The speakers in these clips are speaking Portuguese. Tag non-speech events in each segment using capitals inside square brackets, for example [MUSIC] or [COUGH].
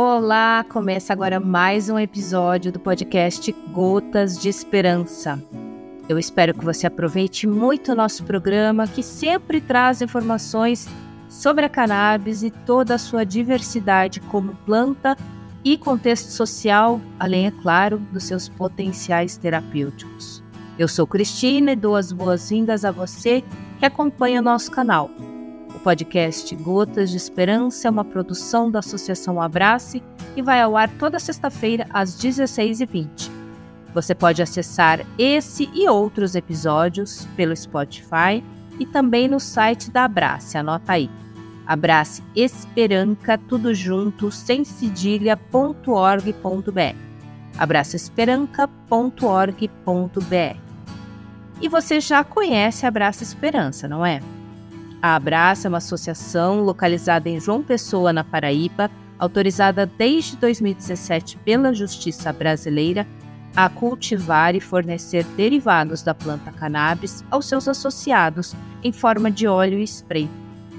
Olá, começa agora mais um episódio do podcast Gotas de Esperança. Eu espero que você aproveite muito o nosso programa, que sempre traz informações sobre a cannabis e toda a sua diversidade como planta e contexto social, além, é claro, dos seus potenciais terapêuticos. Eu sou Cristina e dou as boas-vindas a você que acompanha o nosso canal. Podcast Gotas de Esperança é uma produção da Associação Abrace e vai ao ar toda sexta-feira às 16h20. Você pode acessar esse e outros episódios pelo Spotify e também no site da Abrace, anota aí. Abrace Esperanca, tudo junto, sem cedilha.org.br. abraçaesperanca.org.br. E você já conhece Abraça Esperança, não é? A Abraça é uma associação localizada em João Pessoa, na Paraíba, autorizada desde 2017 pela Justiça Brasileira a cultivar e fornecer derivados da planta cannabis aos seus associados em forma de óleo e spray.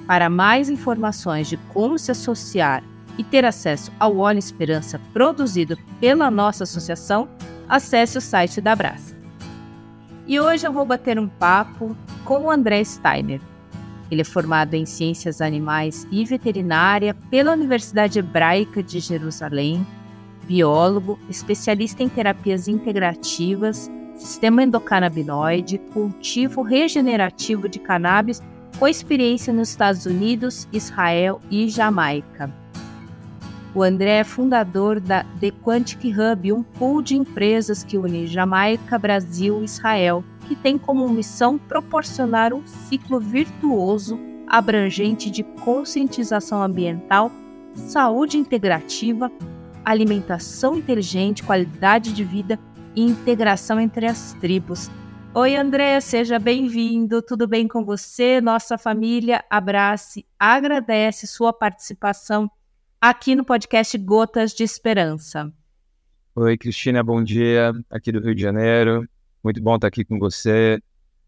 Para mais informações de como se associar e ter acesso ao óleo Esperança produzido pela nossa associação, acesse o site da Abraça. E hoje eu vou bater um papo com o André Steiner, ele é formado em Ciências Animais e Veterinária pela Universidade Hebraica de Jerusalém, biólogo, especialista em terapias integrativas, sistema endocannabinoide, cultivo regenerativo de cannabis, com experiência nos Estados Unidos, Israel e Jamaica. O André é fundador da The Quantic Hub, um pool de empresas que une Jamaica, Brasil e Israel que tem como missão proporcionar um ciclo virtuoso abrangente de conscientização ambiental, saúde integrativa, alimentação inteligente, qualidade de vida e integração entre as tribos. Oi, André, seja bem-vindo. Tudo bem com você? Nossa família abrace, agradece sua participação aqui no podcast Gotas de Esperança. Oi, Cristina, bom dia, aqui do Rio de Janeiro. Muito bom estar aqui com você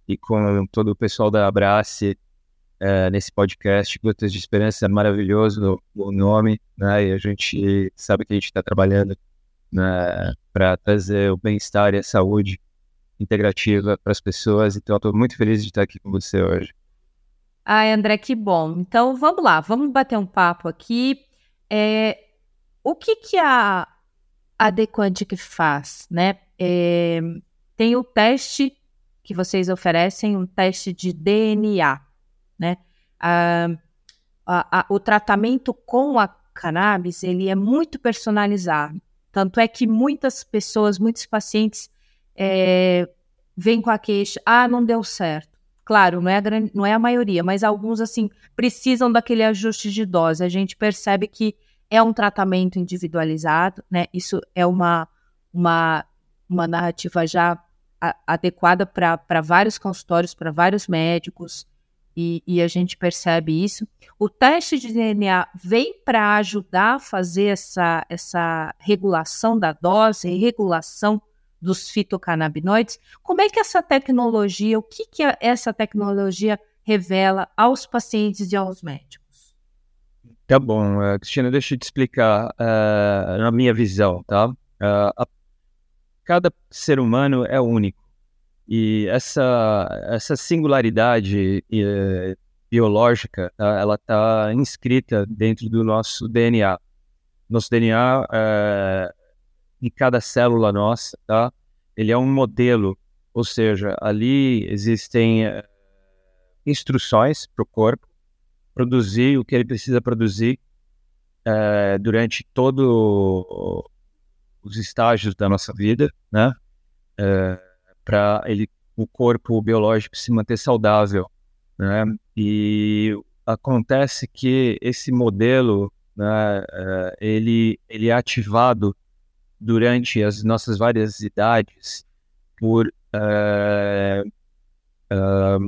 e com todo o pessoal da Abrace é, nesse podcast. Gotas de Esperança é maravilhoso o nome, né? E a gente sabe que a gente está trabalhando né, para trazer o bem-estar e a saúde integrativa para as pessoas. Então, estou muito feliz de estar aqui com você hoje. Ai, André, que bom. Então, vamos lá, vamos bater um papo aqui. É, o que, que a, a Dequantic faz, né? É, tem o teste que vocês oferecem, um teste de DNA, né? Ah, a, a, o tratamento com a cannabis, ele é muito personalizado. Tanto é que muitas pessoas, muitos pacientes é, vêm com a queixa, ah, não deu certo. Claro, não é, a, não é a maioria, mas alguns, assim, precisam daquele ajuste de dose. A gente percebe que é um tratamento individualizado, né? Isso é uma, uma, uma narrativa já adequada para vários consultórios, para vários médicos, e, e, a gente percebe isso. O teste de DNA vem para ajudar a fazer essa, essa regulação da dose regulação dos fitocannabinoides. Como é que essa tecnologia, o que, que essa tecnologia revela aos pacientes e aos médicos? Tá bom, uh, Cristina, deixa eu te explicar uh, na minha visão, tá? Uh, a cada ser humano é único. E essa, essa singularidade eh, biológica, ela está inscrita dentro do nosso DNA. Nosso DNA, eh, em cada célula nossa, tá? ele é um modelo, ou seja, ali existem eh, instruções para o corpo produzir o que ele precisa produzir durante todo os estágios da nossa vida, né? É, para ele o corpo biológico se manter saudável, né? E acontece que esse modelo, né, é, ele ele é ativado durante as nossas várias idades por é, é,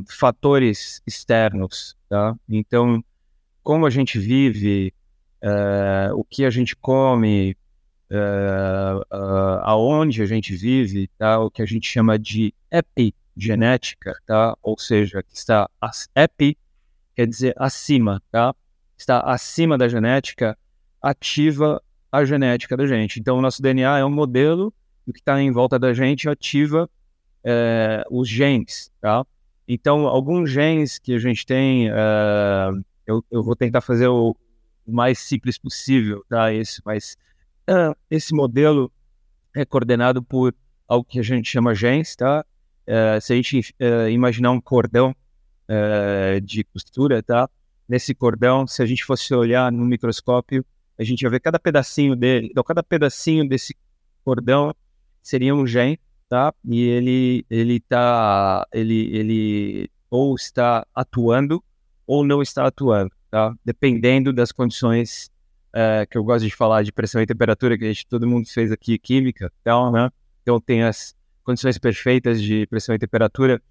fatores externos, tá? Então, como a gente vive, o que a gente come, aonde a gente vive, tá? o que a gente chama de epigenética, tá? ou seja, que está epi quer dizer acima, tá? está acima da genética, ativa a genética da gente. Então, o nosso DNA é um modelo do que está em volta da gente ativa é, os genes, tá? Então, alguns genes que a gente tem, é, eu, eu, vou tentar fazer o, mais simples possível, tá? Esse, mas esse modelo é coordenado por algo que a gente chama genes, tá? É, se a gente é, imaginar um cordão é, de costura, tá? Nesse cordão, se a gente fosse olhar no microscópio, a gente ia ver cada pedacinho dele. Então, cada pedacinho desse cordão seria um gene, tá? E ele ele tá ele ele ou está atuando ou não está atuando, tá? Dependendo das condições é, que eu gosto de falar de pressão e temperatura que a gente todo mundo fez aqui química, então, né? Então tem as condições perfeitas de pressão e temperatura,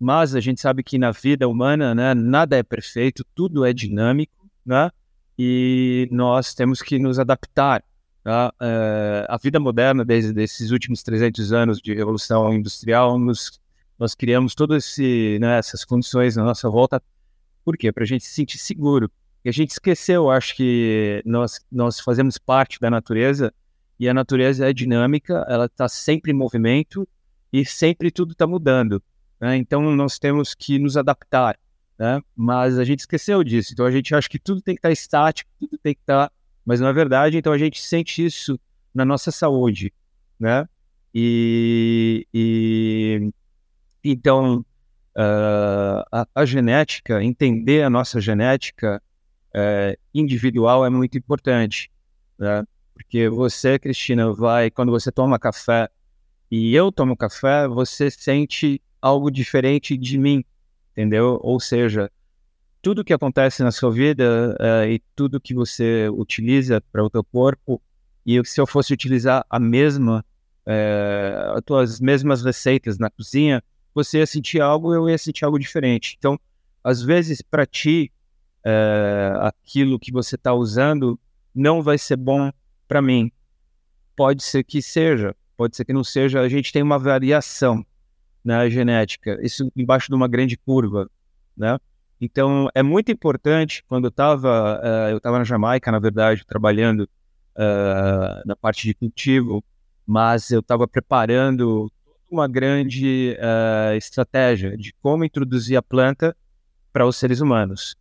mas a gente sabe que na vida humana, né, nada é perfeito, tudo é dinâmico, né? E nós temos que nos adaptar Tá? É, a vida moderna, desde esses últimos 300 anos de revolução industrial, nos, nós criamos todas né, essas condições na nossa volta. Por quê? Para a gente se sentir seguro. E a gente esqueceu, acho que nós, nós fazemos parte da natureza e a natureza é dinâmica, ela está sempre em movimento e sempre tudo está mudando. Né? Então nós temos que nos adaptar. Né? Mas a gente esqueceu disso. Então a gente acha que tudo tem que estar tá estático, tudo tem que estar tá mas não é verdade, então a gente sente isso na nossa saúde, né? E, e então uh, a, a, genética, entender a nossa genética uh, individual é muito importante, né? Porque você, Cristina, vai quando você toma café e eu tomo café, você sente algo diferente de mim, entendeu? Ou seja, tudo que acontece na sua vida uh, e tudo que você utiliza para o teu corpo, e se eu fosse utilizar a mesma, uh, as tuas mesmas receitas na cozinha, você ia sentir algo, eu ia sentir algo diferente. Então, às vezes, para ti, uh, aquilo que você está usando não vai ser bom para mim. Pode ser que seja, pode ser que não seja. A gente tem uma variação na genética, isso embaixo de uma grande curva, né? Então, é muito importante, quando eu estava, uh, eu estava na Jamaica, na verdade, trabalhando uh, na parte de cultivo, mas eu estava preparando uma grande uh, estratégia de como introduzir a planta para os seres humanos.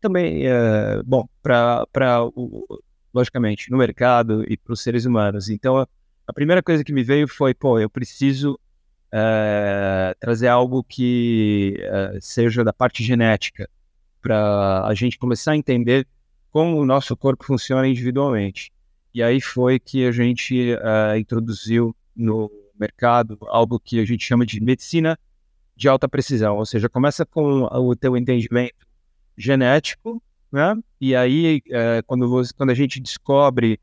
Também, bom, para, logicamente, no mercado e para os seres humanos. Então, a, a primeira coisa que me veio foi, pô, eu preciso é, trazer algo que é, seja da parte genética, para a gente começar a entender como o nosso corpo funciona individualmente. E aí foi que a gente é, introduziu no mercado algo que a gente chama de medicina de alta precisão, ou seja, começa com o teu entendimento genético, né? E aí quando, você, quando a gente descobre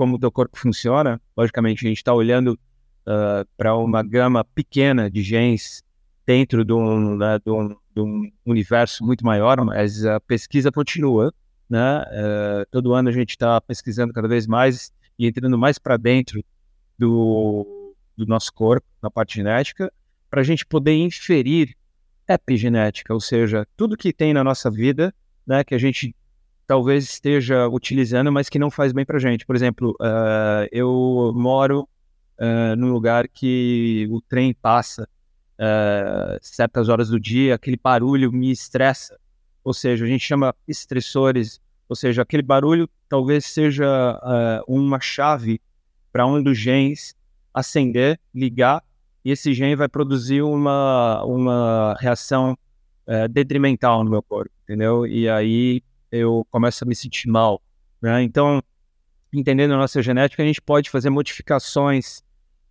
como o teu corpo funciona, logicamente a gente está olhando uh, para uma gama pequena de genes dentro de um, né, de, um, de um, universo muito maior, mas a pesquisa continua. Né? Uh, todo ano a gente está pesquisando cada vez mais e entrando mais para dentro do, do nosso corpo, na parte genética, para a gente poder inferir epigenética, ou seja, tudo que tem na nossa vida, né, que a gente talvez esteja utilizando, mas que não faz bem para gente. Por exemplo, uh, eu moro uh, num lugar que o trem passa uh, certas horas do dia, aquele barulho me estressa. Ou seja, a gente chama estressores, ou seja, aquele barulho talvez seja uh, uma chave para um dos genes acender, ligar, e esse gene vai produzir uma, uma reação uh, detrimental no meu corpo, entendeu? E aí eu começo a me sentir mal. Né? Então, entendendo a nossa genética, a gente pode fazer modificações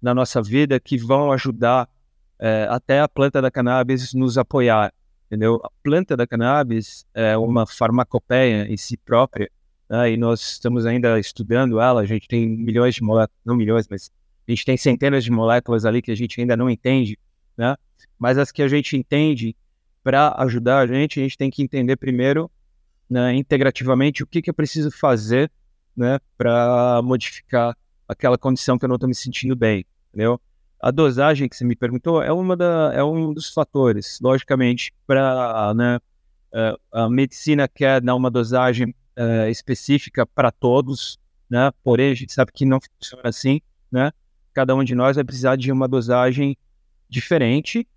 na nossa vida que vão ajudar é, até a planta da cannabis nos apoiar, entendeu? A planta da cannabis é uma farmacopeia em si própria, né? e nós estamos ainda estudando ela, a gente tem milhões de moléculas, não milhões, mas a gente tem centenas de moléculas ali que a gente ainda não entende, né? Mas as que a gente entende, para ajudar a gente, a gente tem que entender primeiro, né, integrativamente, o que, que eu preciso fazer né, para modificar aquela condição que eu não estou me sentindo bem, entendeu? A dosagem que você me perguntou é, uma da, é um dos fatores, logicamente, para né, a medicina quer dar uma dosagem uh, específica para todos, né? Porém, a gente sabe que não funciona assim, né? Cada um de nós vai precisar de uma dosagem diferente.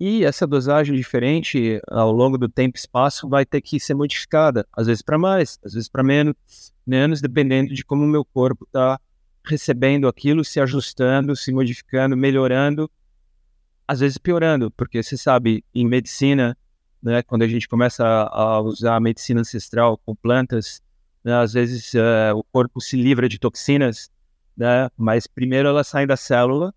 E essa dosagem diferente, ao longo do tempo e espaço, vai ter que ser modificada, às vezes para mais, às vezes para menos, menos, dependendo de como o meu corpo está recebendo aquilo, se ajustando, se modificando, melhorando, às vezes piorando, porque você sabe, em medicina, né, quando a gente começa a, usar a medicina ancestral com plantas, né, às vezes uh, o corpo se livra de toxinas, né, mas primeiro elas saem da célula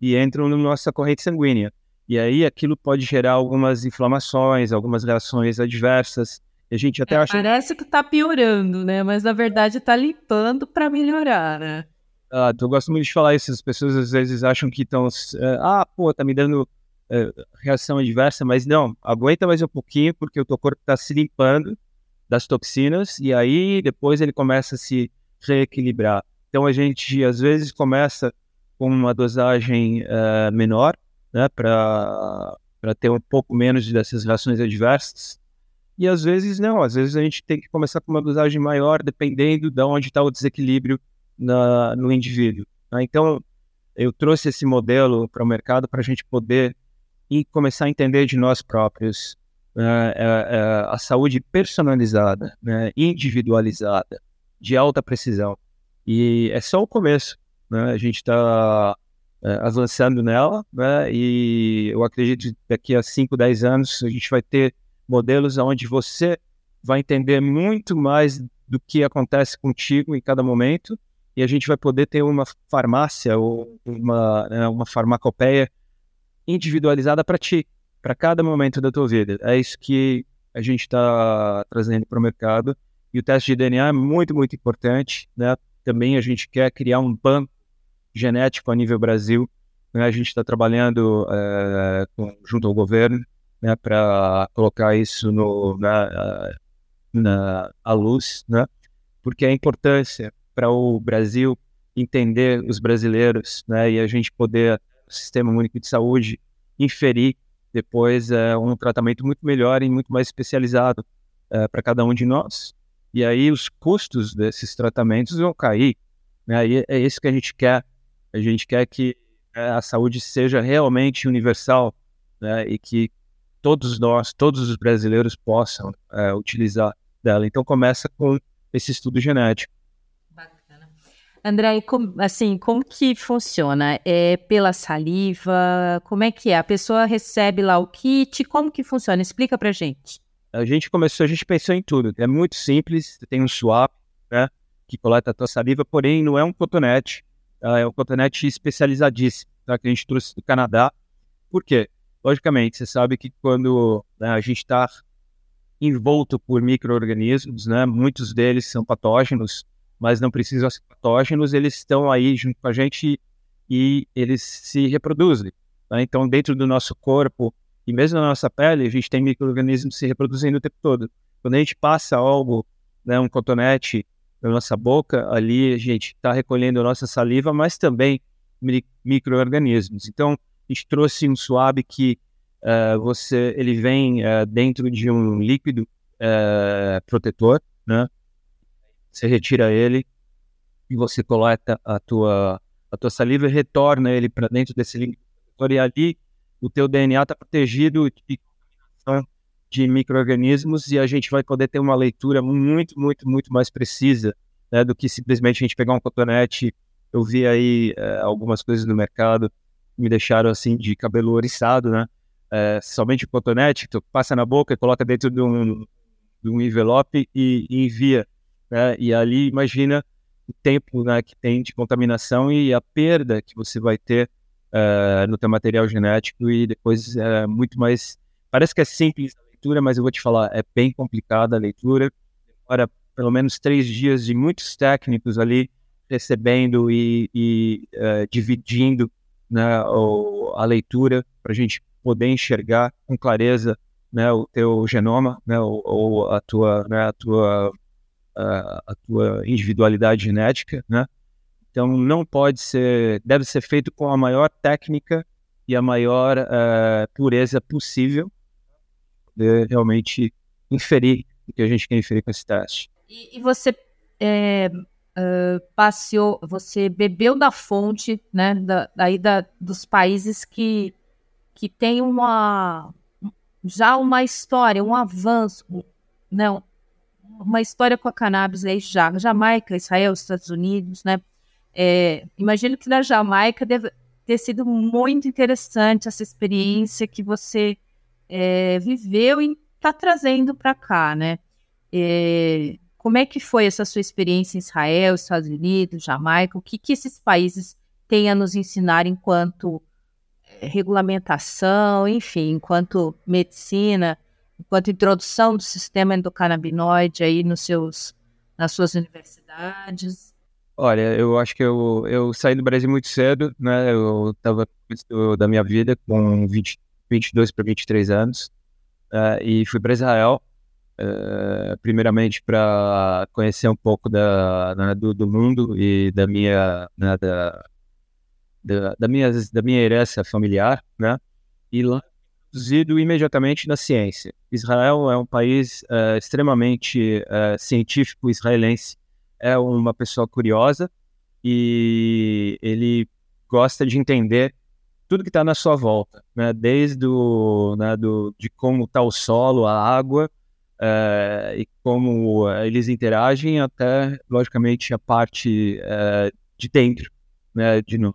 e entram na nossa corrente sanguínea. E aí aquilo pode gerar algumas inflamações, algumas reações adversas. a gente até é, acha. Parece que está piorando, né? Mas na verdade está limpando para melhorar, né? Ah, eu gosto muito de falar isso. As pessoas às vezes acham que estão. Uh, ah, pô, tá me dando uh, reação adversa, mas não, aguenta mais um pouquinho, porque o teu corpo está se limpando das toxinas e aí depois ele começa a se reequilibrar. Então a gente às vezes começa com uma dosagem uh, menor, né, para ter um pouco menos dessas reações adversas. E às vezes não, às vezes a gente tem que começar com uma dosagem maior, dependendo de onde está o desequilíbrio na, no indivíduo. Né? Então, eu trouxe esse modelo para o mercado para a gente poder e começar a entender de nós próprios é, é, a saúde personalizada, né, individualizada, de alta precisão. E é só o começo. Né? A gente está é, avançando nela, né? E eu acredito que daqui a 5, 10 anos a gente vai ter modelos onde você vai entender muito mais do que acontece contigo em cada momento e a gente vai poder ter uma farmácia ou uma, né, uma farmacopeia individualizada para ti, para cada momento da tua vida. É isso que a gente está trazendo para o mercado. E o teste de DNA é muito, muito importante. Né? Também a gente quer criar um banco genético a nível Brasil. Né? A gente está trabalhando é, junto ao governo né, para colocar isso no, na, na à luz, né? porque a importância para o Brasil entender os brasileiros né, e a gente poder, o Sistema Único de Saúde, inferir depois é, um tratamento muito melhor e muito mais especializado é, para cada um de nós. E aí os custos desses tratamentos vão cair. Né? E é isso que a gente quer a gente quer que né, a saúde seja realmente universal né, e que todos nós, todos os brasileiros possam é, utilizar dela. Então começa com esse estudo genético. Bacana. André, assim, como que funciona? É pela saliva? Como é que é? A pessoa recebe lá o kit? Como que funciona? Explica pra gente. A gente começou, a gente pensou em tudo. É muito simples, tem um swap, né, que coleta a tua saliva, porém não é um cotonete, é um cotonete especializadíssimo, tá? que a gente trouxe do Canadá. Por quê? Logicamente, você sabe que quando né, a gente está envolto por micro-organismos, né, muitos deles são patógenos, mas não precisam ser patógenos, eles estão aí junto com a gente e eles se reproduzem. Tá? Então, dentro do nosso corpo e mesmo na nossa pele, a gente tem micro-organismos se reproduzindo o tempo todo. Quando a gente passa algo, né, um cotonete na nossa boca, ali a gente está recolhendo a nossa saliva, mas também micro-organismos. Então, a gente trouxe um suave que uh, você, ele vem uh, dentro de um líquido uh, protetor, né? Você retira ele e você coleta a tua, a tua saliva e retorna ele para dentro desse líquido protetor e ali o teu DNA está protegido de de micro-organismos e a gente vai poder ter uma leitura muito, muito, muito mais precisa né, do que simplesmente a gente pegar um cotonete. Eu vi aí é, algumas coisas no mercado que me deixaram assim de cabelo oriçado, né? É, somente o cotonete, tu passa na boca coloca dentro de um, de um envelope e, e envia. Né? E ali imagina o tempo né, que tem de contaminação e a perda que você vai ter uh, no teu material genético e depois é muito mais... Parece que é simples leitura, mas eu vou te falar, é bem complicada a leitura. Demora pelo menos três dias de muitos técnicos ali recebendo e, e uh, dividindo né, o, a leitura para a gente poder enxergar com clareza né, o teu genoma, né, ou, ou a tua, né, a tua, uh, a tua individualidade genética, né? Então não pode ser, deve ser feito com a maior técnica e a maior uh, pureza possível poder realmente inferir o que a gente quer inferir com esse teste. E, e você é, uh, passeou, você bebeu da fonte, né, da, daí da, dos países que, que tem uma já uma história, um avanço, não, uma história com a cannabis aí já, Jamaica, Israel, Estados Unidos, né? É, imagino que na Jamaica deve ter sido muito interessante essa experiência que você é, viveu e está trazendo para cá, né? É, como é que foi essa sua experiência em Israel, Estados Unidos, Jamaica? O que, que esses países têm a nos ensinar enquanto é, regulamentação, enfim, enquanto medicina, enquanto introdução do sistema endocannabinoide aí nos seus, nas suas universidades? Olha, eu acho que eu, eu saí do Brasil muito cedo, né? Eu estava da minha vida com 20, 22 para 23 anos uh, e fui para Israel Uh, primeiramente para conhecer um pouco da, né, do, do, mundo e da minha, né, da, da, da, minha, da minha herança familiar, né? E lá introduzido imediatamente na ciência. Israel é um país uh, extremamente científico israelense, é uma pessoa curiosa e ele gosta de entender tudo que está na sua volta, né? Desde o, né, do, de como está o solo, a água, uh, e como uh, eles interagem, até, logicamente, a parte uh, de dentro né, de nós.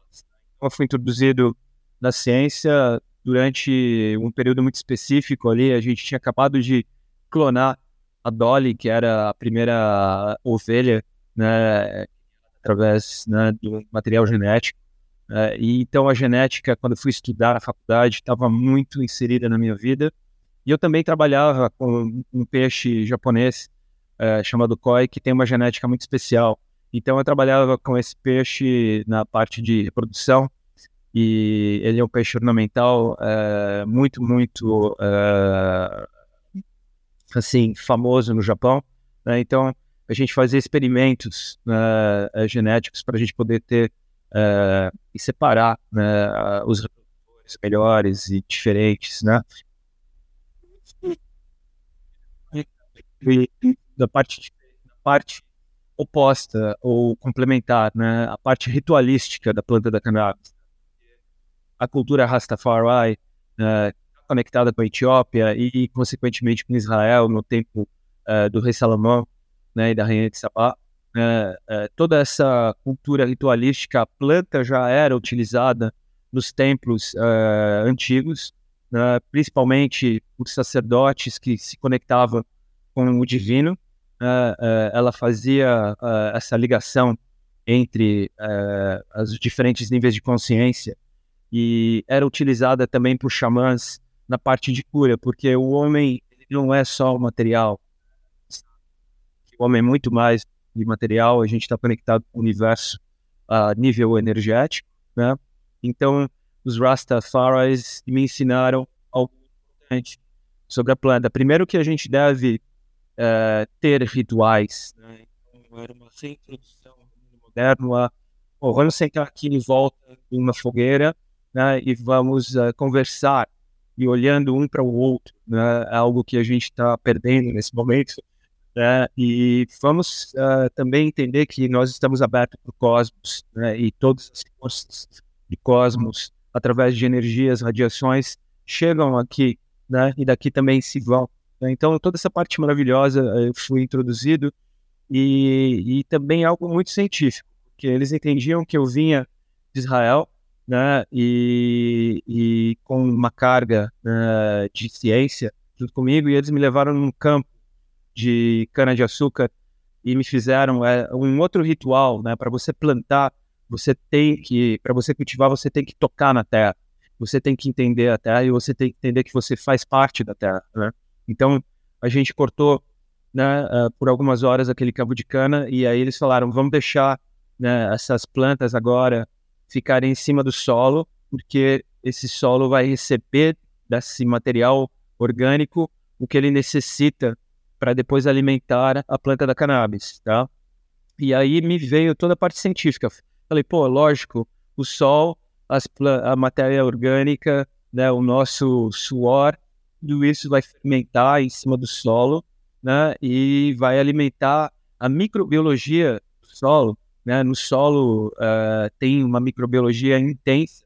Então, foi introduzido na ciência durante um período muito específico ali. A gente tinha acabado de clonar a Dolly, que era a primeira ovelha, né, através né, do material genético. e então a genética, quando fui estudar na faculdade, estava muito inserida na minha vida. E eu também trabalhava com um peixe japonês é, chamado koi, que tem uma genética muito especial. Então eu trabalhava com esse peixe na parte de reprodução e ele é um peixe ornamental é, muito, muito é, assim famoso no Japão. Né? Então a gente fazia experimentos né, genéticos para a gente poder ter e separar né, os reprodutores melhores e diferentes, né? da parte, da parte oposta ou complementar, né? A parte ritualística da planta da cannabis. A cultura Rastafari, né, conectada com a Etiópia e, consequentemente, com Israel no tempo uh, do rei Salomão né, e da rainha de Sabá. Uh, uh, toda essa cultura ritualística, a planta já era utilizada nos templos antigos, né, principalmente por sacerdotes que se conectavam com o divino. Uh, uh, ela fazia uh, essa ligação entre os diferentes níveis de consciência e era utilizada também por xamãs na parte de cura, porque o homem não é só o material. O homem é muito mais de material, a gente está conectado com o universo a nível energético, né? Então, os Rastafaris me ensinaram algo importante sobre a planta. Primeiro que a gente deve uh, ter rituais. Né? Então, era uma introdução moderno a vamos sentar aqui em volta de uma fogueira né, e vamos uh, conversar e olhando um para o outro, né, é algo que a gente está perdendo nesse momento. Né, e vamos uh, também entender que nós estamos abertos para o cosmos né, e todas as forças de cosmos, através de energias, radiações, chegam aqui né, e daqui também se vão. Né? Então, toda essa parte maravilhosa eu eh, fui introduzido e, e também algo muito científico, porque eles entendiam que eu vinha de Israel, né, e, e com uma carga né, de ciência junto comigo, e eles me levaram num campo de cana-de-açúcar e me fizeram é, um outro ritual, né, para você plantar, você tem que, para você cultivar, você tem que tocar na terra, você tem que entender a terra e você tem que entender que você faz parte da terra, né? Então, a gente cortou né, uh, por algumas horas aquele cabo de cana e aí eles falaram, vamos deixar né, essas plantas agora ficarem em cima do solo, porque esse solo vai receber desse material orgânico o que ele necessita para depois alimentar a planta da cannabis, tá? E aí me veio toda a parte científica. Falei, pô, lógico, o sol, a matéria orgânica, né, o nosso suor, tudo isso vai fermentar em cima do solo, né? E vai alimentar a microbiologia do solo, né? No solo uh, tem uma microbiologia intensa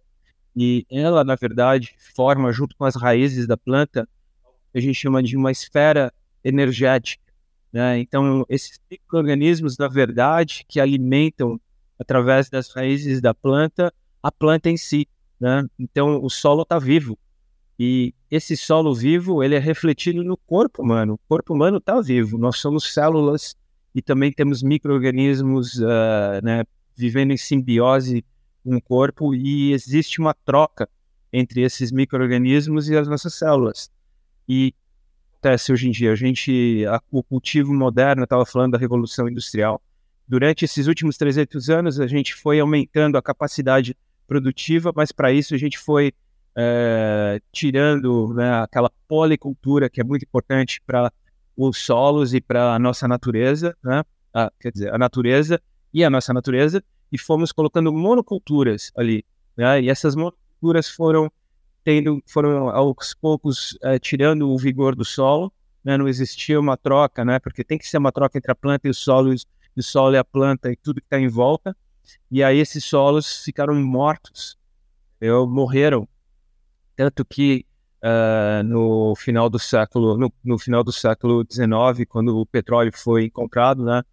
e ela, na verdade, forma junto com as raízes da planta a gente chama de uma esfera energética. Né? Então, esses micro-organismos, na verdade, que alimentam através das raízes da planta a planta em si. Né? Então, o solo está vivo. E esse solo vivo, ele é refletido no corpo humano. O corpo humano está vivo. Nós somos células e também temos micro-organismos uh, né, vivendo em simbiose com o corpo e existe uma troca entre esses micro-organismos e as nossas células. E acontece hoje em dia? A gente, a, o cultivo moderno, estava falando da revolução industrial. Durante esses últimos 300 anos, a gente foi aumentando a capacidade produtiva, mas para isso a gente foi é, tirando né, aquela policultura que é muito importante para os solos e para a nossa natureza, né? a, quer dizer, a natureza e a nossa natureza, e fomos colocando monoculturas ali. Né? E essas monoculturas foram tendo, foram aos poucos é, tirando o vigor do solo, né? não existia uma troca, né? porque tem que ser uma troca entre a planta e o solo, e o solo e a planta e tudo que está em volta, e aí esses solos ficaram mortos, morreram, tanto que uh, no final do século no, no, final do século XIX, quando o petróleo foi encontrado, né,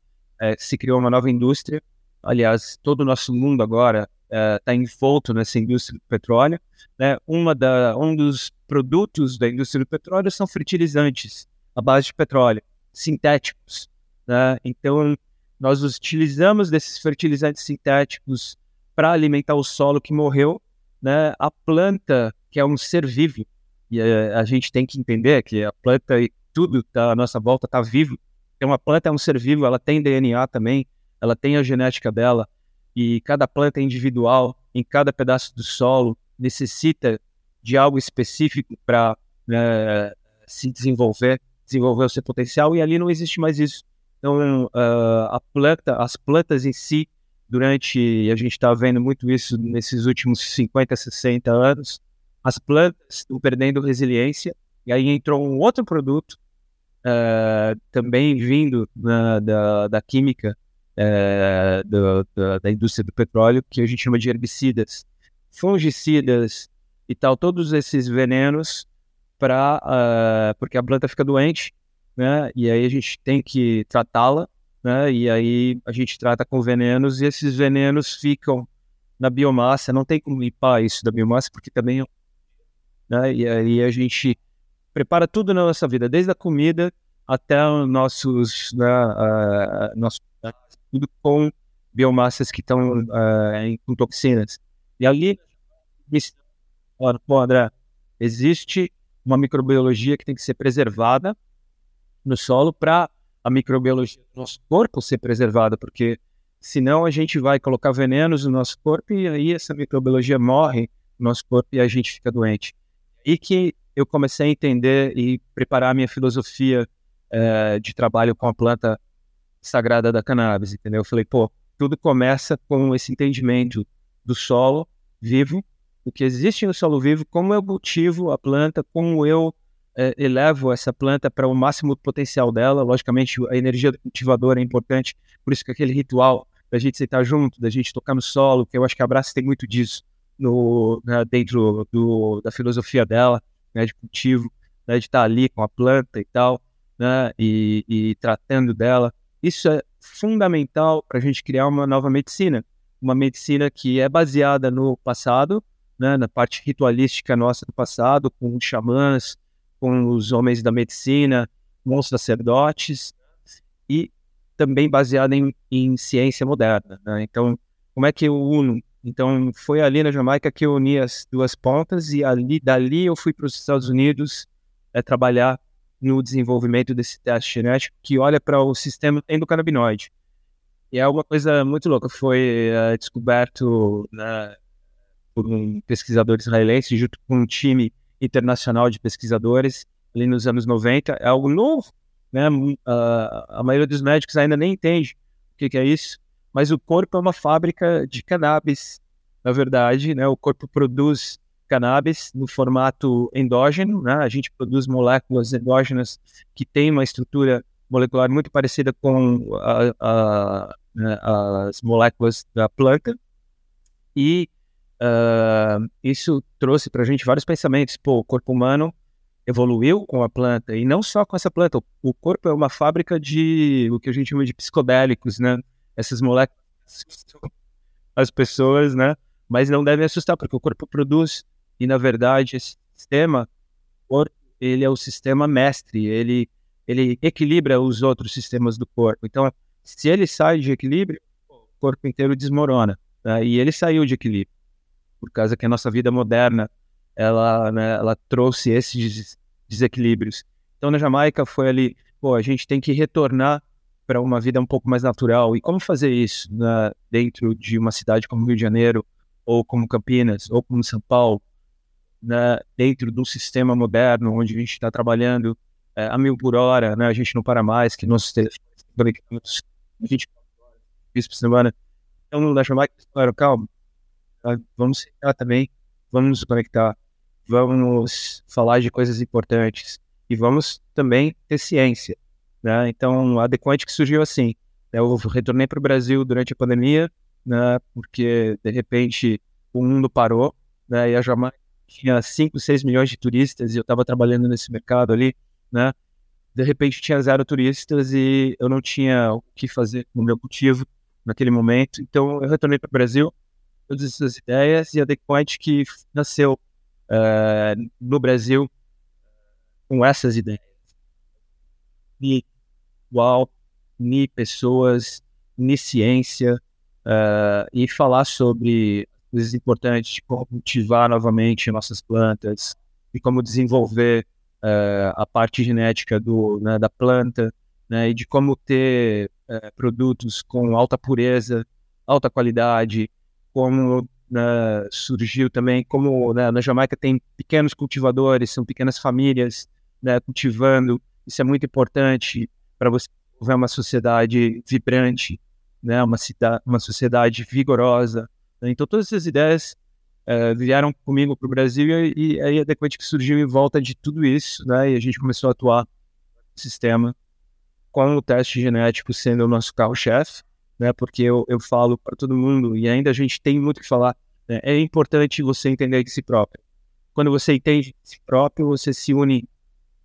é, se criou uma nova indústria. Aliás, todo o nosso mundo agora está é, envolto nessa indústria do petróleo. Né? Uma da, um dos produtos da indústria do petróleo são fertilizantes à base de petróleo, sintéticos. Né? Então, nós utilizamos desses fertilizantes sintéticos para alimentar o solo que morreu. Né? A planta, que é um ser vivo, e a, eh, a gente tem que entender que a planta e tudo tá, à nossa volta está vivo. Então, uma planta é um ser vivo, ela tem DNA também, ela tem a genética dela, e cada planta é individual, em cada pedaço do solo, necessita de algo específico para né, se desenvolver, desenvolver o seu potencial, e ali não existe mais isso. Então, uh, a planta, as plantas em si, durante, a gente está vendo muito isso nesses últimos 50, 60 anos, as plantas estão perdendo resiliência, e aí entrou um outro produto, uh, também vindo da, da, da química, é, do, da, da, indústria do petróleo, que a gente chama de herbicidas, fungicidas e tal, todos esses venenos para uh, ah, porque a planta fica doente, né? E aí a gente tem que tratá-la, né? E aí a gente trata com venenos e esses venenos ficam na biomassa, não tem como limpar isso da biomassa porque também, né? E aí a gente prepara tudo na nossa vida, desde a comida até os nossos, né, uh, nossos tudo com biomassas que estão uh, com toxinas. E ali, pô, André, existe uma microbiologia que tem que ser preservada no solo para a microbiologia do nosso corpo ser preservada, porque senão a gente vai colocar venenos no nosso corpo e aí essa microbiologia morre no nosso corpo e a gente fica doente. E que eu comecei a entender e preparar a minha filosofia uh, de trabalho com a planta sagrada da cannabis, entendeu? Eu falei, pô, tudo começa com esse entendimento do solo vivo, o que existe no solo vivo, como eu cultivo a planta, como eu é, elevo essa planta para o máximo potencial dela. Logicamente, a energia do cultivador é importante, por isso que aquele ritual da gente sentar junto, da gente tocar no solo, que eu acho que a Abraça tem muito disso no, né, dentro do, da filosofia dela, né, de cultivo, né, de estar ali com a planta e tal, né, e, e tratando dela. Isso é fundamental para a gente criar uma nova medicina, uma medicina que é baseada no passado, né, na parte ritualística nossa do passado, com os xamãs, com os homens da medicina, com os sacerdotes, e também baseada em, em ciência moderna. Né? Então, como é que eu uno? Então, foi ali na Jamaica que eu uni as duas pontas, e ali, dali eu fui para os Estados Unidos é, trabalhar no desenvolvimento desse teste genético que olha para o sistema endocannabinoide. E é uma coisa muito louca. Foi uh, descoberto né, por um pesquisador israelense, junto com um time internacional de pesquisadores, ali nos anos 90. É algo novo. Né? Uh, a maioria dos médicos ainda nem entende o que, que é isso. Mas o corpo é uma fábrica de cannabis, na verdade. Né? O corpo produz cannabis no formato endógeno, né? A gente produz moléculas endógenas que têm uma estrutura molecular muito parecida com a, a, né, as moléculas da planta. E uh, isso trouxe para a gente vários pensamentos. Pô, o corpo humano evoluiu com a planta, e não só com essa planta. O corpo é uma fábrica de o que a gente chama de psicodélicos, né? Essas moléculas as pessoas, né? Mas não devem assustar, porque o corpo produz, e na verdade esse sistema, ele é o sistema mestre, ele, ele equilibra os outros sistemas do corpo. Então, se ele sai de equilíbrio, o corpo inteiro desmorona. Né? E ele saiu de equilíbrio, por causa que a nossa vida moderna ela, né, ela trouxe esses desequilíbrios. Então, na Jamaica foi ali, pô, a gente tem que retornar para uma vida um pouco mais natural. E como fazer isso né, dentro de uma cidade como Rio de Janeiro, ou como Campinas, ou como São Paulo, né, dentro de um sistema moderno onde a gente está trabalhando é, a mil por hora, né, a gente não para mais, que nossos telefones conectados 24 horas, isso por semana. Então, na Jamaica, claro, calma, tá? vamos sentar também, vamos nos conectar, vamos falar de coisas importantes e vamos também ter ciência. Né? Então, a Dequant que surgiu assim. Né? Eu retornei para o Brasil durante a pandemia, né? porque de repente o mundo parou né? e a Jamaica tinha 5, 6 milhões de turistas e eu estava trabalhando nesse mercado ali. Né? De repente tinha zero turistas e eu não tinha o que fazer no meu cultivo naquele momento. Então, eu retornei para o Brasil, todas essas ideias e a Dequant que nasceu uh, no Brasil com essas ideias. E, uau, ni pessoas, ni ciência, uh, e falar sobre coisas importantes de como cultivar novamente nossas plantas e como desenvolver uh, a parte genética do, né, da planta, né, e de como ter uh, produtos com alta pureza, alta qualidade, como né, surgiu também, como né, na Jamaica tem pequenos cultivadores, são pequenas famílias né, cultivando, isso é muito importante para você ver uma sociedade vibrante, né, uma, cidade, uma sociedade vigorosa. Né? Então, todas essas ideias uh, vieram comigo para o Brasil e, aí a Dequant que surgiu em volta de tudo isso, né, e a gente começou a atuar no sistema com o teste genético sendo o nosso carro-chefe né? Porque eu, eu falo para todo mundo e ainda a gente tem muito que falar. Né? É importante você entender de si próprio. Quando você entende de si próprio, você se une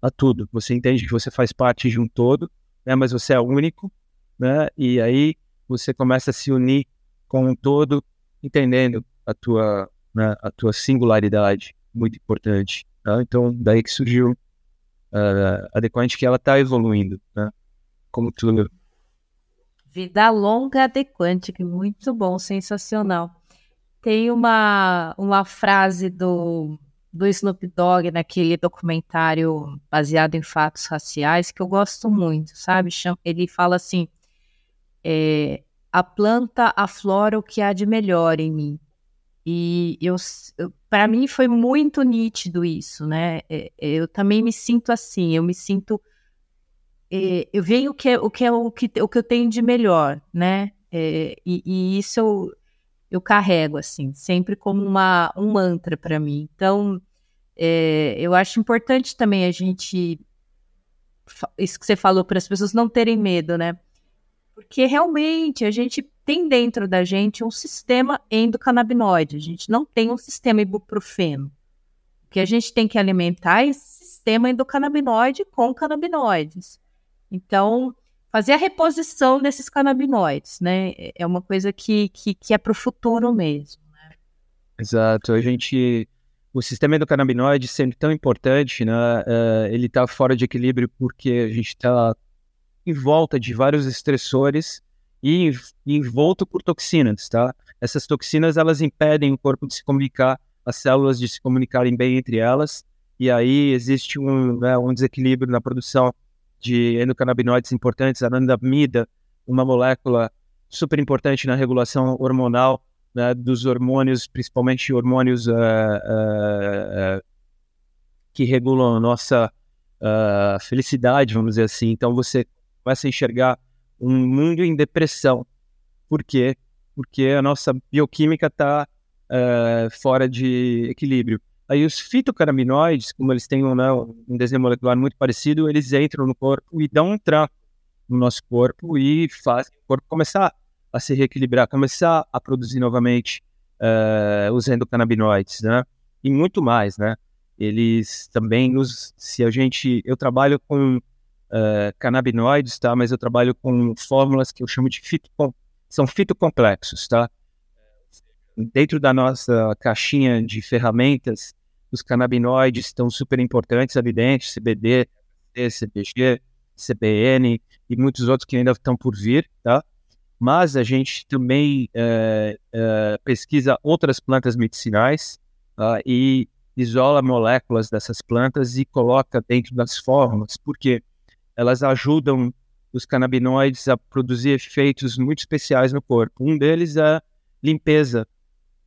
a tudo. Você entende que você faz parte de um todo, né? Mas você é único, né? E aí você começa a se unir com um todo, entendendo a tua, né, a tua singularidade, muito importante. Tá? Então, daí que surgiu uh, a Dequant, que ela está evoluindo, né? como tudo Vida longa de Quantic, muito bom, sensacional. Tem uma, uma frase do, do Snoop Dogg naquele documentário baseado em fatos raciais que eu gosto muito, sabe? Ele fala assim: é, a planta aflora o que há de melhor em mim. E eu, para mim foi muito nítido isso, né? É, eu também me sinto assim, eu me sinto é, eu vejo o que é o que é o que, o que eu tenho de melhor, né? É, e, e, isso eu, eu carrego assim, sempre como uma, um mantra para mim. Então, é, eu acho importante também a gente isso que você falou para as pessoas não terem medo, né? Porque realmente a gente tem dentro da gente um sistema endocannabinoide, a gente não tem um sistema ibuprofeno. O que a gente tem que alimentar é esse sistema endocannabinoide com canabinoides. Então, fazer a reposição desses canabinoides, né? É uma coisa que, que, que é para o futuro mesmo. Né? Exato. A gente. O sistema endocannabinoide sendo tão importante, né? Uh, ele está fora de equilíbrio porque a gente está em volta de vários estressores e envolto por toxinas, tá? Essas toxinas elas impedem o corpo de se comunicar, as células de se comunicarem bem entre elas, e aí existe um, né, um desequilíbrio na produção de endocannabinoides importantes, a anandamida, uma molécula super importante na regulação hormonal né, dos hormônios, principalmente hormônios uh, uh, uh, que regulam a nossa felicidade, vamos dizer assim. Então você começa a enxergar um mundo em depressão. Por quê? Porque a nossa bioquímica está fora de equilíbrio. Aí os fitocannabinoides, como eles têm né, um desenho molecular muito parecido, eles entram no corpo e dão um tranco no nosso corpo e faz o corpo começar a se reequilibrar, começar a produzir novamente uh, usando canabinoides, né? E muito mais, né? Eles também nos, se a gente, eu trabalho com uh, canabinoides, tá? Mas eu trabalho com fórmulas que eu chamo de fito, são fitocomplexos, tá? Dentro da nossa caixinha de ferramentas, os canabinoides estão super importantes ali dentro, CBD, CBG, CBN e muitos outros que ainda estão por vir, tá? Mas a gente também é, é, pesquisa outras plantas medicinais tá? e isola moléculas dessas plantas e coloca dentro das fórmulas, porque elas ajudam os canabinoides a produzir efeitos muito especiais no corpo. Um deles é limpeza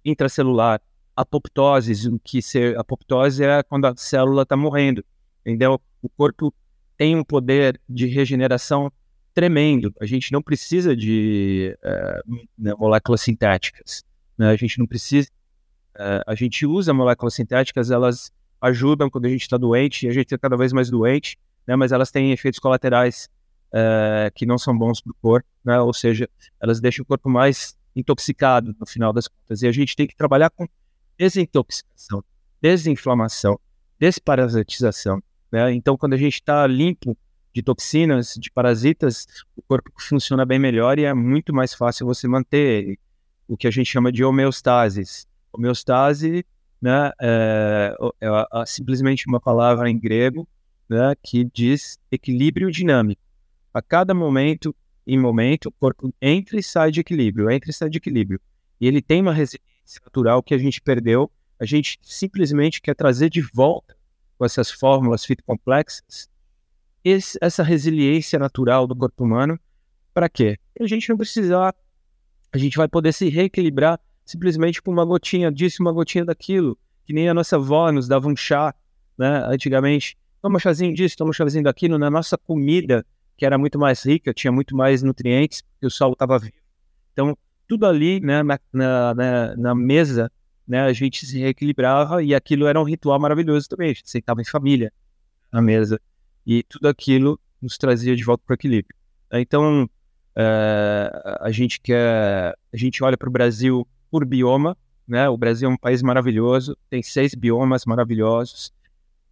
intracelular, apoptose, o que ser apoptose é quando a célula está morrendo, entendeu? O corpo tem um poder de regeneração tremendo. A gente não precisa de uh, moléculas sintéticas. Né? A gente não precisa. Uh, a gente usa moléculas sintéticas, elas ajudam quando a gente está doente, e a gente está cada vez mais doente, né? mas elas têm efeitos colaterais uh, que não são bons para o corpo, né? ou seja, elas deixam o corpo mais intoxicado no final das contas. E a gente tem que trabalhar com desintoxicação, desinflamação, desparasitização. Né? Então, quando a gente está limpo de toxinas, de parasitas, o corpo funciona bem melhor e é muito mais fácil você manter o que a gente chama de homeostase. Homeostase né, é, é, é simplesmente uma palavra em grego né, que diz equilíbrio dinâmico. A cada momento em momento, o corpo entra e sai de equilíbrio, entra e sai de equilíbrio. E ele tem uma resiliência natural que a gente perdeu, a gente simplesmente quer trazer de volta com essas fórmulas fitocomplexas esse, essa resiliência natural do corpo humano. Para quê? A gente não precisar, a gente vai poder se reequilibrar simplesmente com uma gotinha disso, uma gotinha daquilo, que nem a nossa avó nos dava um chá, né, antigamente. Toma um chazinho disso, toma um chazinho daquilo. Na nossa comida, que era muito mais rica, tinha muito mais nutrientes, porque o solo estava vivo. Então, tudo ali, né, na, na, na, mesa, né, a gente se reequilibrava e aquilo era um ritual maravilhoso também. A gente sentava em família na mesa e tudo aquilo nos trazia de volta para o equilíbrio. Então, é, a gente quer, a gente olha para o Brasil por bioma, né? O Brasil é um país maravilhoso, tem seis biomas maravilhosos.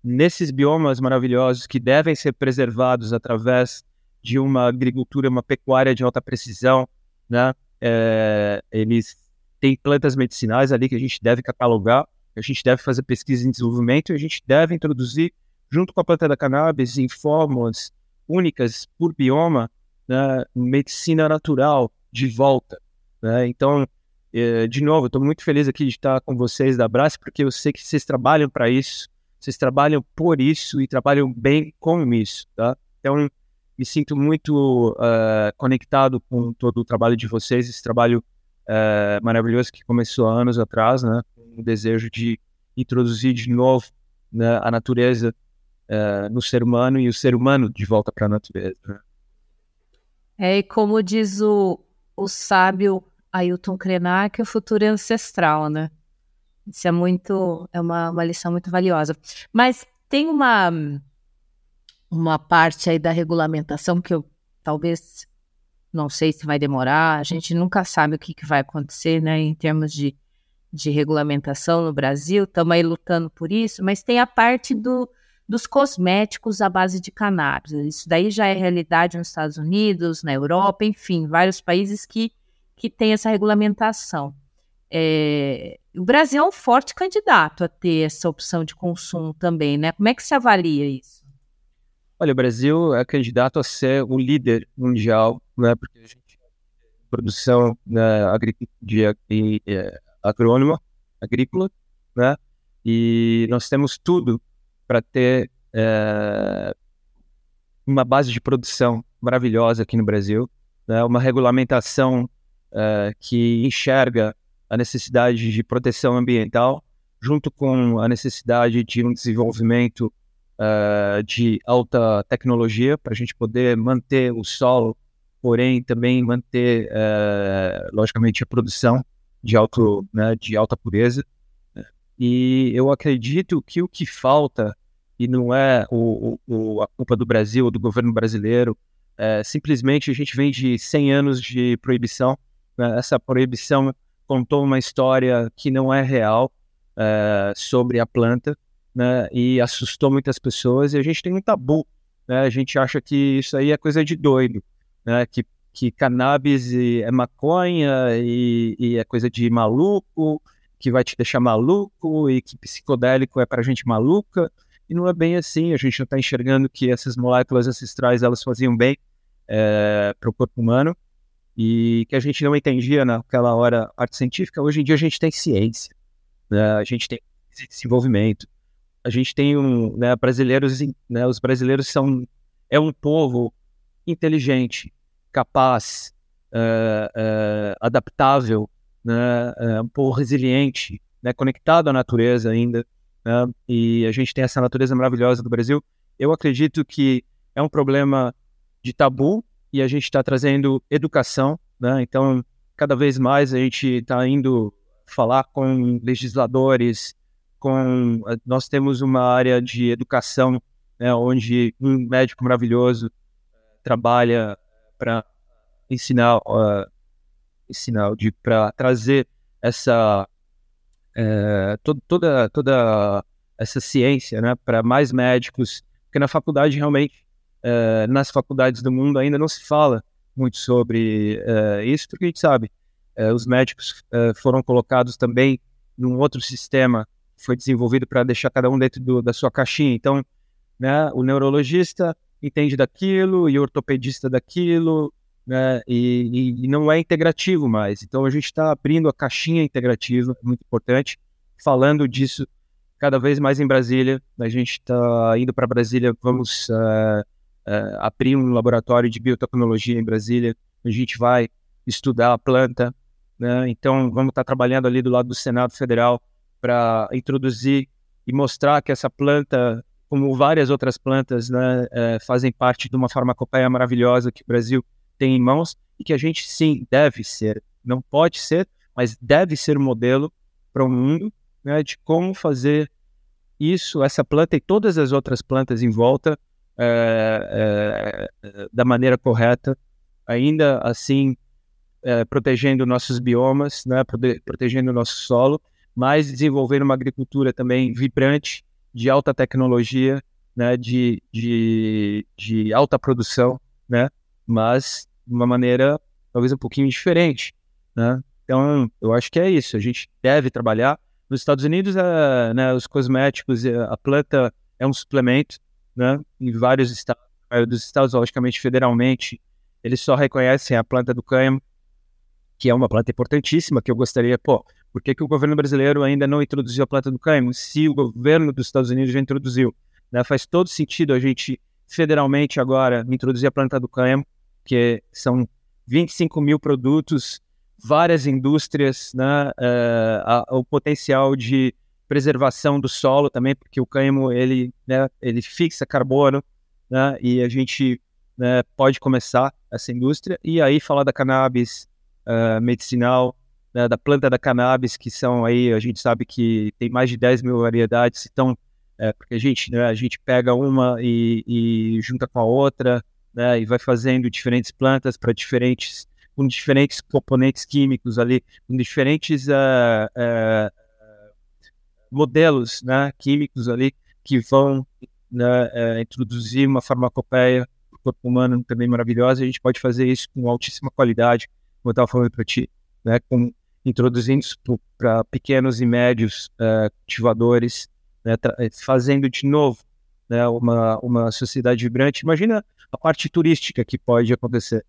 Nesses biomas maravilhosos que devem ser preservados através de uma agricultura, uma pecuária de alta precisão, né? É, eles têm plantas medicinais ali que a gente deve catalogar, a gente deve fazer pesquisa em desenvolvimento a gente deve introduzir, junto com a planta da cannabis, em fórmulas únicas por bioma, né? medicina natural de volta. Né? Então, é, de novo, estou muito feliz aqui de estar com vocês da Brás, porque eu sei que vocês trabalham para isso, vocês trabalham por isso e trabalham bem com isso, tá? Então, me sinto muito uh, conectado com todo o trabalho de vocês, esse trabalho uh, maravilhoso que começou há anos atrás, né? Um desejo de introduzir de novo né, a natureza uh, no ser humano e o ser humano de volta para a natureza. Né? É, e como diz o, o sábio Ailton Krenak, o futuro é ancestral, né? Isso é muito, é uma, uma lição muito valiosa. Mas tem uma uma parte aí da regulamentação que eu talvez não sei se vai demorar, a gente nunca sabe o que, que vai acontecer, né, em termos de, de regulamentação no Brasil, estamos aí lutando por isso, mas tem a parte do, dos cosméticos à base de cannabis. Isso daí já é realidade nos Estados Unidos, na Europa, enfim, vários países que, que têm essa regulamentação. É, o Brasil é um forte candidato a ter essa opção de consumo também, né? Como é que se avalia isso? Olha, o Brasil é candidato a ser o líder mundial, né, porque a gente produção né, de, de, é, agrônoma, agrícola, né, e nós temos tudo para ter é, uma base de produção maravilhosa aqui no Brasil, né, uma regulamentação é, que enxerga a necessidade de proteção ambiental, junto com a necessidade de um desenvolvimento uh, de alta tecnologia para a gente poder manter o solo, porém também manter, uh, logicamente, a produção de, alto, né, de alta pureza. E eu acredito que o que falta, e não é o, o, a culpa do Brasil, do governo brasileiro, é, simplesmente a gente vem de 100 anos de proibição. Né? Essa proibição contou uma história que não é real é, sobre a planta né? e assustou muitas pessoas. E a gente tem um tabu. Né? A gente acha que isso aí é coisa de doido, né? que, que cannabis é maconha e, e é coisa de maluco, que vai te deixar maluco e que psicodélico é para gente maluca. E não é bem assim, a gente já está enxergando que essas moléculas ancestrais elas faziam bem é, para o corpo humano e que a gente não entendia naquela hora arte científica. Hoje em dia a gente tem ciência, né? a gente tem desenvolvimento, a gente tem um, né, brasileiros, né, os brasileiros são é um povo inteligente, capaz, uh, uh, adaptável, né, uh, um povo resiliente, né, conectado à natureza ainda né? e a gente tem essa natureza maravilhosa do Brasil. Eu acredito que é um problema de tabu e a gente está trazendo educação, né? Então, cada vez mais a gente está indo falar com legisladores, com nós temos uma área de educação, né, onde um médico maravilhoso trabalha para ensinar, uh, ensinar, para trazer essa é, toda, toda essa ciência né, para mais médicos, porque na faculdade realmente, é, nas faculdades do mundo ainda não se fala muito sobre é, isso, porque a gente sabe, os médicos foram colocados também num outro sistema que foi desenvolvido para deixar cada um dentro do, da sua caixinha. Então, né, o neurologista entende daquilo e o ortopedista daquilo, né, e, e, não é integrativo mais. Então a gente está abrindo a caixinha integrativa, muito importante, falando disso cada vez mais em Brasília. A gente está indo para Brasília, vamos uh, uh, abrir um laboratório de biotecnologia em Brasília. A gente vai estudar a planta, né? então vamos estar tá trabalhando ali do lado do Senado Federal para introduzir e mostrar que essa planta como várias outras plantas, né, uh, fazem parte de uma farmacopeia maravilhosa que o Brasil tem em mãos e que a gente sim deve ser, não pode ser, mas deve ser modelo para o mundo né, de como fazer isso, essa planta e todas as outras plantas em volta é, é, da maneira correta, ainda assim é, protegendo nossos biomas, né, protegendo o nosso solo, mas desenvolvendo uma agricultura também vibrante, de alta tecnologia, né, de, de, de alta produção, né, mas de uma maneira talvez um pouquinho diferente, né? Então, eu acho que é isso. A gente deve trabalhar. Nos Estados Unidos, é, né, os cosméticos, é, a planta é um suplemento, né? Em vários estados, dos estados, logicamente, federalmente, eles só reconhecem a planta do cânhamo, que é uma planta importantíssima, que eu gostaria, pô, por que, que o governo brasileiro ainda não introduziu a planta do cânhamo, se o governo dos Estados Unidos já introduziu? Né? Faz todo sentido a gente, federalmente, agora, introduzir a planta do cânhamo, que são 25 mil produtos, várias indústrias, né, uh, a, o potencial de preservação do solo também, porque o cânhamo ele, né, ele fixa carbono, né, e a gente né, pode começar essa indústria. E aí falar da cannabis uh, medicinal, né, da planta da cannabis, que são aí, a gente sabe que tem mais de 10 mil variedades, então, é, porque a gente, né, a gente pega uma e, e junta com a outra, né, e vai fazendo diferentes plantas para diferentes, com diferentes componentes químicos ali, com diferentes uh, uh, modelos né, químicos ali que vão né, uh, introduzir uma farmacopeia para o corpo humano também maravilhosa. A gente pode fazer isso com altíssima qualidade, como eu estava falando para ti, né, com, introduzindo para pequenos e médios cultivadores, né, fazendo de novo né, uma, uma sociedade vibrante. Imagina a parte turística que pode acontecer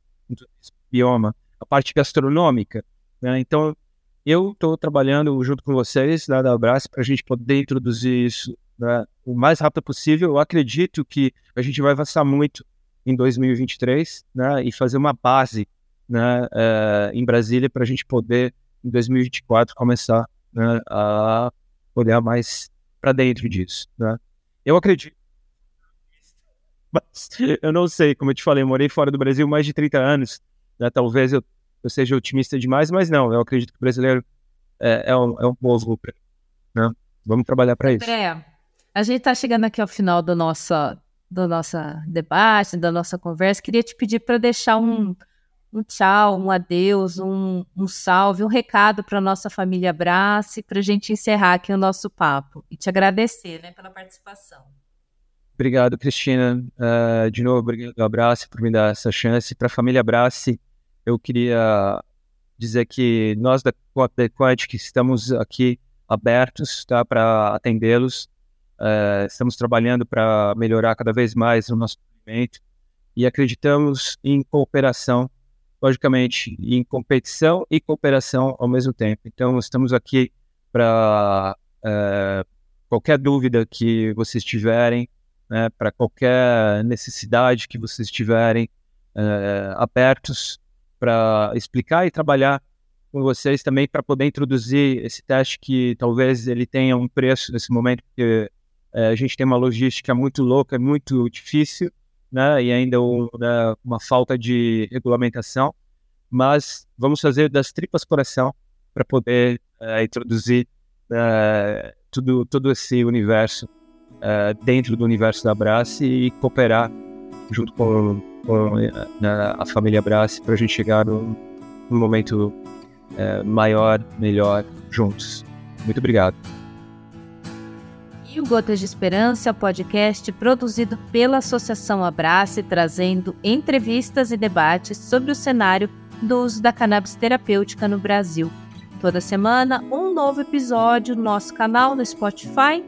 bioma, a parte gastronômica. Né? Então, eu estou trabalhando junto com vocês né, da Abraço para a gente poder introduzir isso né, o mais rápido possível. Eu acredito que a gente vai avançar muito em 2023 né, e fazer uma base né, uh, em Brasília para a gente poder, em 2024, começar né, a olhar mais para dentro disso. Né. Eu acredito [LAUGHS] mas eu não sei, como eu te falei, eu morei fora do Brasil mais de 30 anos. Né? Talvez eu, eu, seja otimista demais, mas não, eu acredito que o brasileiro é, é um, é um povo. Né? Vamos trabalhar para isso. André, a gente está chegando aqui ao final da nossa do nosso debate, da nossa conversa, queria te pedir para deixar um, um tchau, um adeus, um, um salve, um recado para nossa família Abrace, para a gente encerrar aqui o nosso papo e te agradecer né, pela participação. Obrigado, Cristina. Uh, de novo, obrigado, Abrace, por me dar essa chance. Para a família Abrace, eu queria dizer que nós da Quantic estamos aqui abertos tá, para atendê-los. Uh, estamos trabalhando para melhorar cada vez mais o nosso movimento e acreditamos em cooperação logicamente, em competição e cooperação ao mesmo tempo. Então, estamos aqui para é, qualquer dúvida que vocês tiverem, né, para qualquer necessidade que vocês tiverem, é, abertos para explicar e trabalhar com vocês também para poder introduzir esse teste que talvez ele tenha um preço nesse momento, porque é, a gente tem uma logística muito louca, muito difícil, né, e ainda né, uma falta de regulamentação, mas vamos fazer das tripas coração para poder uh, introduzir uh, tudo, todo esse universo uh, dentro do universo da Brace e cooperar junto com, com a família Brace para a gente chegar num, num momento maior, melhor, juntos. Muito obrigado. E o Gotas de Esperança é podcast produzido pela Associação Abrace, trazendo entrevistas e debates sobre o cenário do uso da cannabis terapêutica no Brasil. Toda semana, um novo episódio no nosso canal no Spotify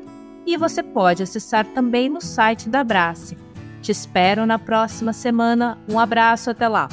e você pode acessar também no site da Abrace. Te espero na próxima semana. Um abraço, até lá!